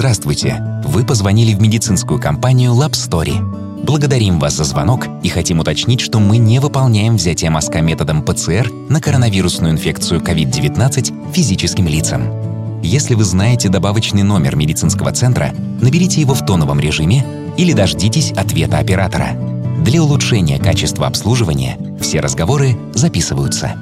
Здравствуйте! Вы позвонили в медицинскую компанию LabStory. Благодарим вас за звонок и хотим уточнить, что мы не выполняем взятие мазка методом ПЦР на коронавирусную инфекцию COVID-19 физическим лицам. Если вы знаете добавочный номер медицинского центра, наберите его в тоновом режиме или дождитесь ответа оператора. Для улучшения качества обслуживания все разговоры записываются.